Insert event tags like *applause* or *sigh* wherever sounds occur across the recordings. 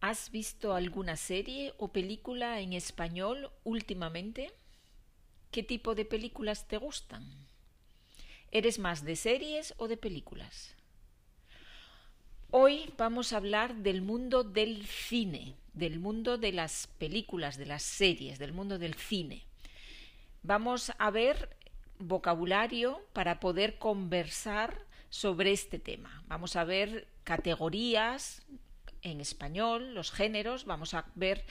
¿Has visto alguna serie o película en español últimamente? ¿Qué tipo de películas te gustan? ¿Eres más de series o de películas? Hoy vamos a hablar del mundo del cine, del mundo de las películas, de las series, del mundo del cine. Vamos a ver vocabulario para poder conversar sobre este tema. Vamos a ver categorías en español, los géneros, vamos a ver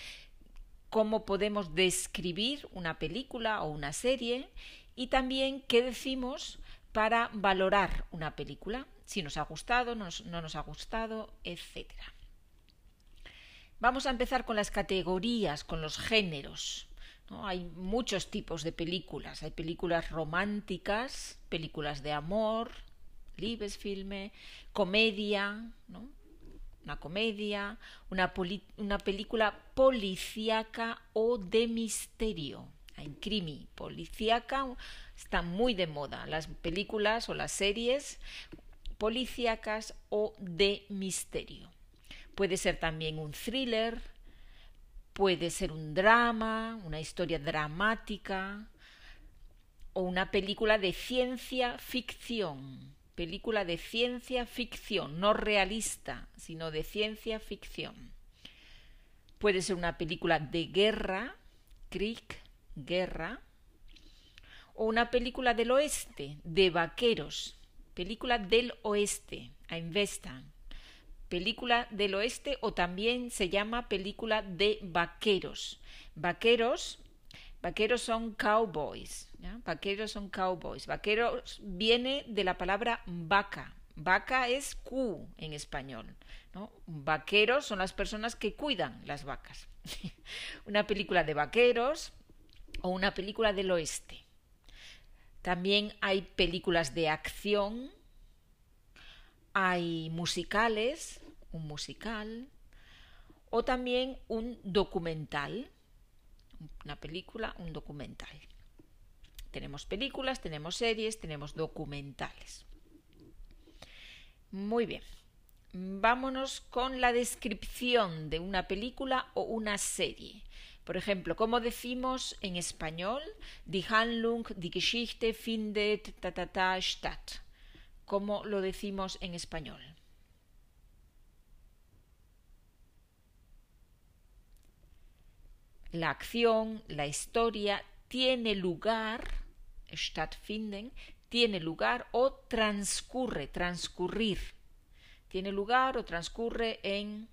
cómo podemos describir una película o una serie y también qué decimos para valorar una película, si nos ha gustado, no nos, ha gustado, etc. Vamos a empezar con las categorías, con los géneros. Hay muchos tipos de películas. Hay películas románticas, películas de amor, Liebesfilme, comedia, ¿no? Una comedia, una, una película policíaca o de misterio. En crimi, policíaca, está muy de moda las películas o las series policíacas o de misterio. Puede ser también un thriller, puede ser un drama, una historia dramática o una película de ciencia ficción película de ciencia ficción, no realista, sino de ciencia ficción. Puede ser una película de guerra, Krieg, guerra, o una película del oeste, de vaqueros, película del oeste, a Investa, película del oeste o también se llama película de vaqueros. Vaqueros Vaqueros son cowboys. Vaqueros son cowboys. Vaqueros viene de la palabra vaca. Vaca es Q en español. Vaqueros son las personas que cuidan las vacas. *laughs* una película de vaqueros o una película del oeste. También hay películas de acción, hay musicales, un musical, o también un documental una película, un documental. Tenemos películas, tenemos series, tenemos documentales. Muy bien. Vámonos con la descripción de una película o una serie. Por ejemplo, ¿cómo decimos en español? Die Handlung, die Geschichte findet ta, ta, ta, statt. ¿Cómo lo decimos en español? La acción, la historia tiene lugar, stattfinden, tiene lugar o transcurre, transcurrir. Tiene lugar o transcurre en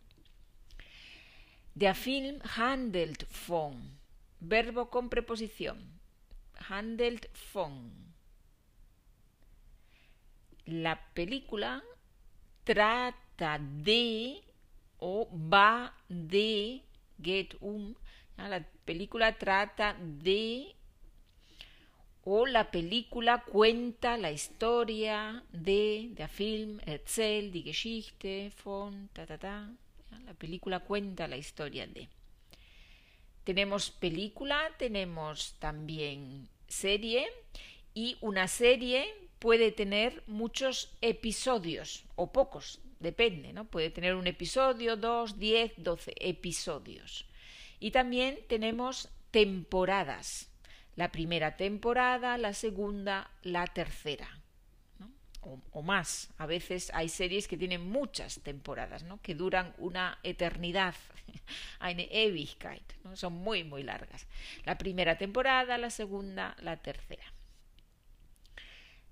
Der Film handelt von, verbo con preposición, handelt von. La película trata de o va de, get um, la película trata de o la película cuenta la historia de, der Film erzählt die Geschichte von, ta, ta, ta. La película cuenta la historia de. Tenemos película, tenemos también serie y una serie puede tener muchos episodios o pocos, depende, ¿no? Puede tener un episodio, dos, diez, doce episodios. Y también tenemos temporadas. La primera temporada, la segunda, la tercera. O, más. A veces hay series que tienen muchas temporadas, ¿no? que duran una eternidad, *laughs* eine Ewigkeit, son muy, muy largas. La primera temporada, la segunda, la tercera.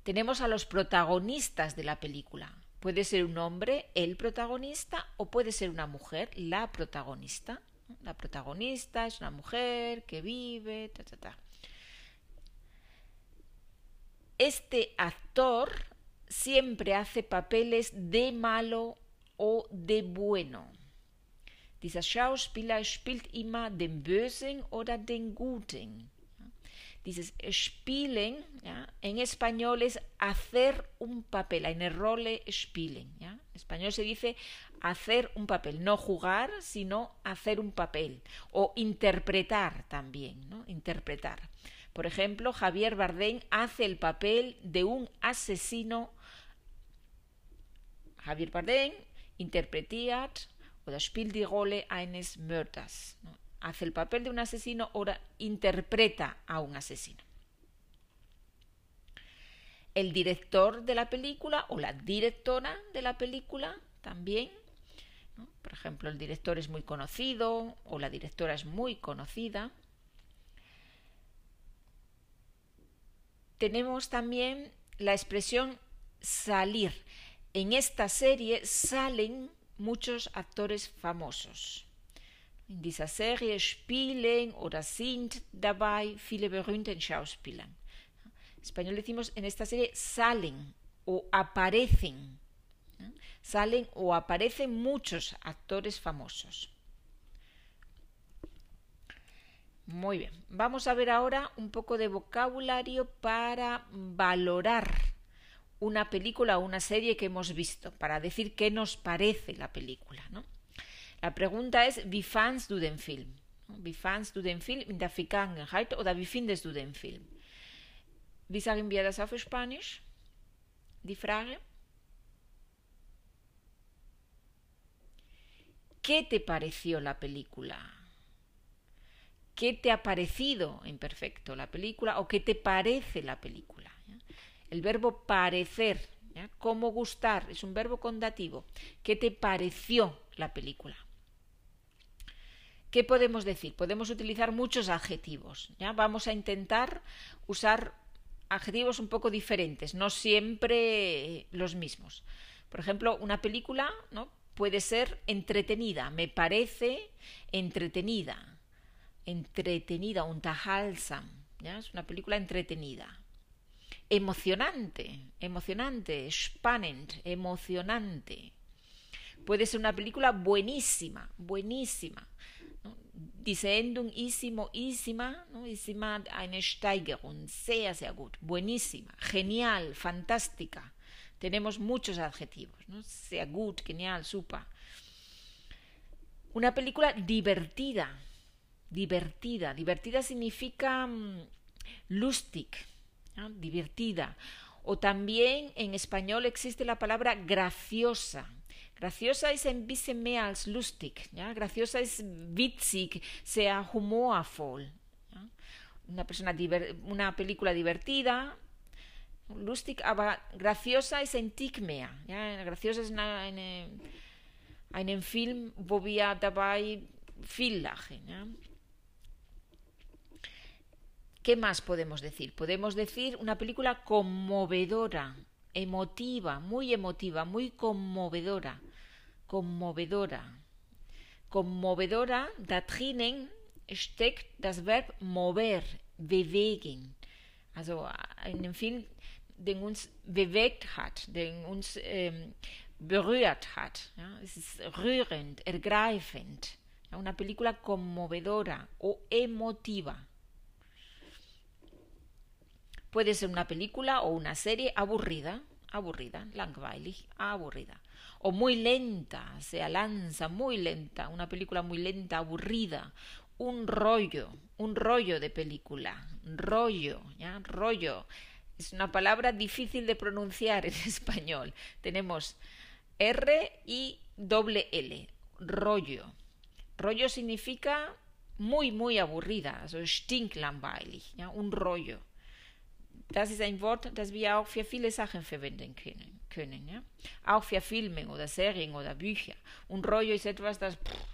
Tenemos a los protagonistas de la película. Puede ser un hombre, el protagonista, o puede ser una mujer, la protagonista. La protagonista es una mujer que vive, ta, ta, ta. Este actor siempre hace papeles de malo o de bueno. Dieser Schauspieler spielt immer den Bösen oder den Guten. Dieses spielen, en español es hacer un papel, eine Rolle spielen. En español se dice hacer un papel, no jugar, sino hacer un papel. O interpretar también, ¿no? Interpretar. Por ejemplo, Javier Bardem hace el papel de un asesino. Javier Bardem interpretiert oder spielt die Rolle eines Mörders. Hace el papel de un asesino o interpreta a un asesino. El director de la película o la directora de la película también. Por ejemplo, el director es muy conocido o la directora es muy conocida. Tenemos también la expresión salir. En esta serie salen muchos actores famosos. In dieser Serie spielen oder sind dabei viele berühmte Schauspieler. En español decimos en esta serie salen o aparecen. Salen o aparecen muchos actores famosos. Muy bien, vamos a ver ahora un poco de vocabulario para valorar una película o una serie que hemos visto, para decir qué nos parece la película. ¿no? La pregunta es, wie fandst du den Film? Wie fandst du den Film in der Vergangenheit oder wie findest du den Film? Wie sagen wir das auf Spanisch? Die Frage. ¿Qué te pareció la película? ¿Qué te ha parecido en perfecto la película o qué te parece la película? El verbo parecer, ¿cómo gustar? Es un verbo condativo. ¿Qué te pareció la película? ¿Qué podemos decir? Podemos utilizar muchos adjetivos. ¿ya? Vamos a intentar usar adjetivos un poco diferentes, no siempre los mismos. Por ejemplo, una película ¿no? puede ser entretenida, me parece entretenida, entretenida, unterhaltsam, ¿ya? es una película entretenida emocionante, emocionante, spannend, emocionante. Puede ser una película buenísima, buenísima. ¿No? Diese Endung ísimo, ísima, ¿no? ísima, eine Steigerung, sehr, sehr gut, buenísima, genial, fantástica. Tenemos muchos adjetivos, ¿no? Sehr gut, genial, super. Una película divertida, divertida. Divertida significa mm, lustig, divertida. O también en español existe la palabra graciosa. Graciosa es ein bisschen mehr als lustig. ¿ya? Graciosa es witzig, sea humorvoll. Una, persona una película divertida, lustig, aber graciosa es ein Tick mehr. Graciosa es eine, einen Film, wo wir dabei viel lachen. ¿Qué más podemos decir? Podemos decir una película conmovedora, emotiva, muy emotiva, muy conmovedora, conmovedora. Conmovedora, da drinnen steckt das Verb mover, bewegen. Also einen Film, den uns bewegt hat, den uns ähm, berührt hat. Ja? Es ist rührend, ergreifend. Ja? Una película conmovedora o emotiva. Puede ser una película o una serie aburrida, aburrida, langweilig, aburrida. O muy lenta, se lanza muy lenta, una película muy lenta, aburrida. Un rollo, un rollo de película, rollo, ¿ya? Rollo. Es una palabra difícil de pronunciar en *laughs* español. Tenemos R y doble L, rollo. Rollo significa muy, muy aburrida, so stinklangweilig, ¿ya? un rollo. Das ist ein Wort, das wir auch für viele Sachen verwenden können. können ja? Auch für Filme oder Serien oder Bücher. Und Rollo ist etwas, das, pff,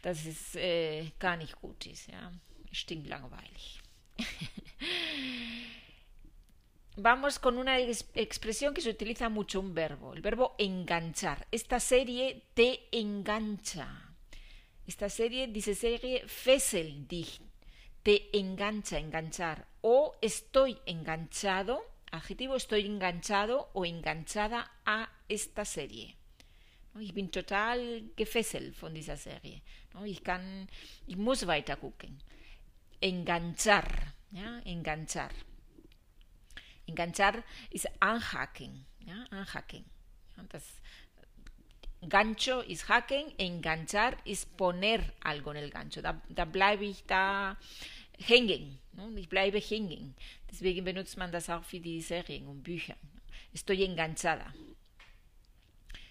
das ist, äh, gar nicht gut ist. Ja? Stinkt langweilig. *laughs* Vamos con una expresión que se utiliza mucho, un verbo, el verbo enganchar. Esta serie te engancha. Esta serie, dice serie, fesel dich, te engancha, enganchar o estoy enganchado, adjetivo estoy enganchado o enganchada a esta serie. Ich bin total gefesselt von dieser Serie. Ich kann, ich muss weiter gucken. Enganchar, enganchar. Enganchar ja, anhaken. Das gancho ist haken, enganchar ist poner algo en el gancho. Da, da bleibe ich da hängen. Ne? Ich bleibe hängen. Deswegen benutzt man das auch für die Serien und Bücher. Estoy enganchada.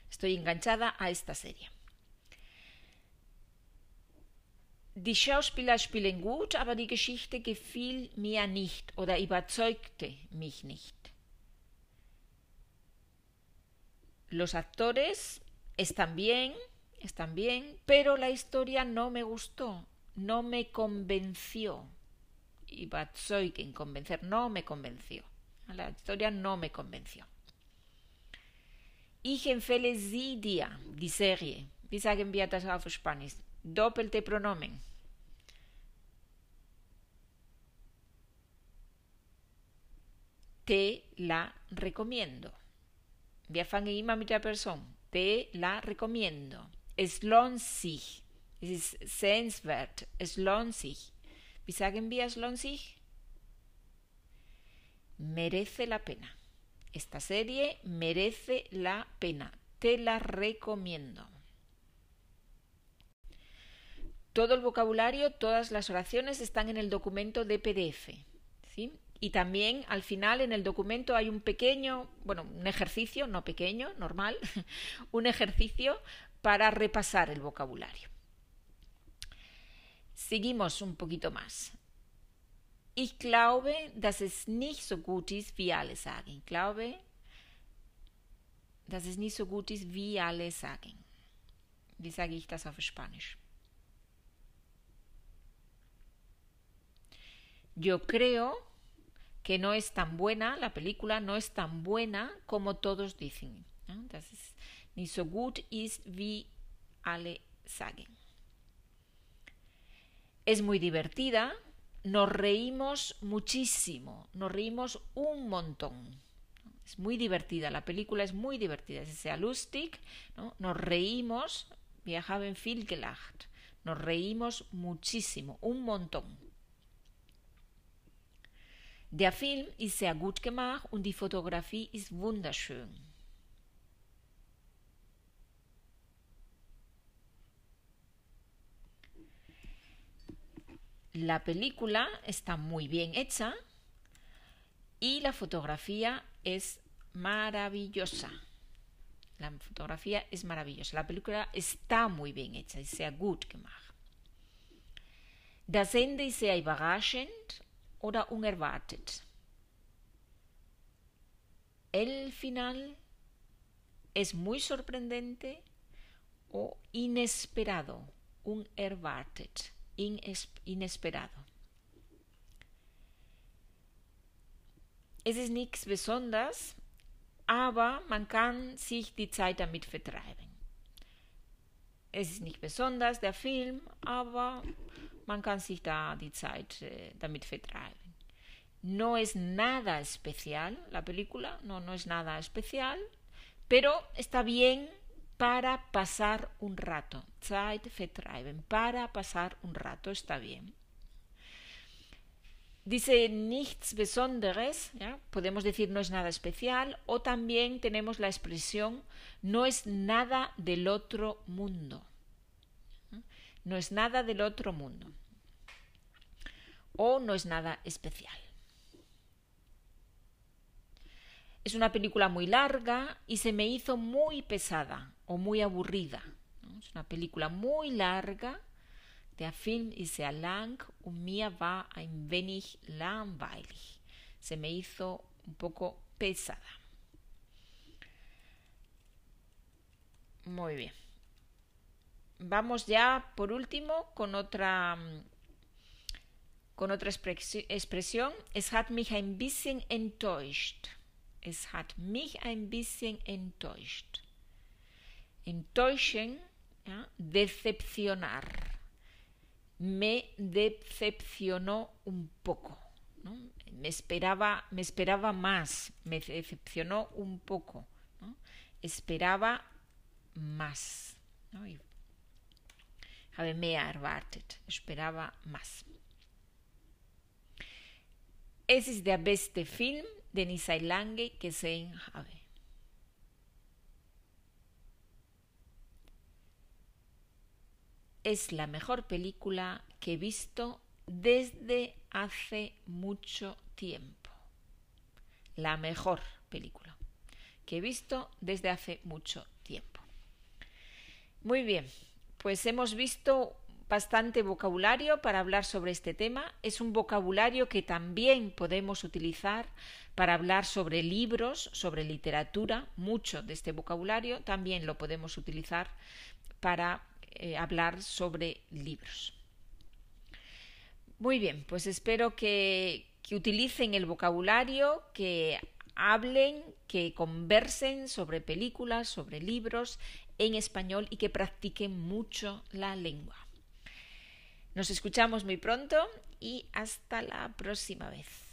Estoy enganchada a esta serie. Die Schauspieler spielen gut, aber die Geschichte gefiel mir nicht oder überzeugte mich nicht. Los actores están bien, están bien, pero la historia no me gustó, no me convenció. Überzeugen, convencer, no me convenció. La historia no me convenció. Ich empfehle sie dir, die Serie. Wie sagen wir das auf Spanisch? Doppelte Pronomen. Te la recomiendo. Wir fangen immer mit der Person. Te la recomiendo. Es lohnt sich. Es ist sehenswert. Es lohnt sich. Wir es? Merece la pena. Esta serie merece la pena. Te la recomiendo. Todo el vocabulario, todas las oraciones están en el documento de PDF. ¿sí? Y también al final en el documento hay un pequeño, bueno, un ejercicio, no pequeño, normal, *laughs* un ejercicio para repasar el vocabulario. Seguimos un poquito más. Ich glaube, dass es nicht so gut ist, wie alle sagen. Ich glaube, dass es nicht so gut ist, wie alle sagen. Wie sage ich das auf Spanisch? Yo creo que no es tan buena, la película no es tan buena como todos dicen. Das ist nicht so gut ist, wie alle sagen. Es muy divertida, nos reímos muchísimo, nos reímos un montón. Es muy divertida, la película es muy divertida, es sehr lustig, ¿no? nos reímos, wir haben viel gelacht, nos reímos muchísimo, un montón. Der Film ist sehr gut gemacht und die Fotografie ist wunderschön. La película está muy bien hecha y la fotografía es maravillosa. La fotografía es maravillosa. La película está muy bien hecha, ist sehr gut gemacht. Das Ende ist sehr überraschend oder unerwartet. El final es muy sorprendente o inesperado, unerwartet, inesperado. Es ist nichts Besonderes, aber man kann sich die Zeit damit vertreiben. Es ist nicht besonders der Film, aber man kann sich da die Zeit eh, damit vertreiben. No es nada especial la película, no, no es nada especial, pero está bien para pasar un rato. Zeit vertreiben, para pasar un rato está bien. Dice nichts Besonderes, podemos decir no es nada especial, o también tenemos la expresión no es nada del otro mundo. No es nada del otro mundo. O no es nada especial. Es una película muy larga y se me hizo muy pesada o muy aburrida. Es una película muy larga. Der Film ist sehr lang und mir war ein wenig langweilig. Se me hizo un poco pesada. Muy bien. Vamos ya por último con otra con otra expresión. Es hat mich ein bisschen enttäuscht. Es hat mich ein bisschen enttäuscht. Enttäuschen, ¿ya? decepcionar. Me decepcionó un poco. ¿no? Me, esperaba, me esperaba más. Me decepcionó un poco. ¿no? Esperaba más. ¿no? Y habe mehr erwartet. Esperaba más. Es ist der beste Film, den ich seit lange gesehen habe. Es la mejor película que he visto desde hace mucho tiempo. La mejor película que he visto desde hace mucho tiempo. Muy bien, pues hemos visto bastante vocabulario para hablar sobre este tema. Es un vocabulario que también podemos utilizar para hablar sobre libros, sobre literatura. Mucho de este vocabulario también lo podemos utilizar para eh, hablar sobre libros. Muy bien, pues espero que, que utilicen el vocabulario, que hablen, que conversen sobre películas, sobre libros en español y que practiquen mucho la lengua. Nos escuchamos muy pronto y hasta la próxima vez.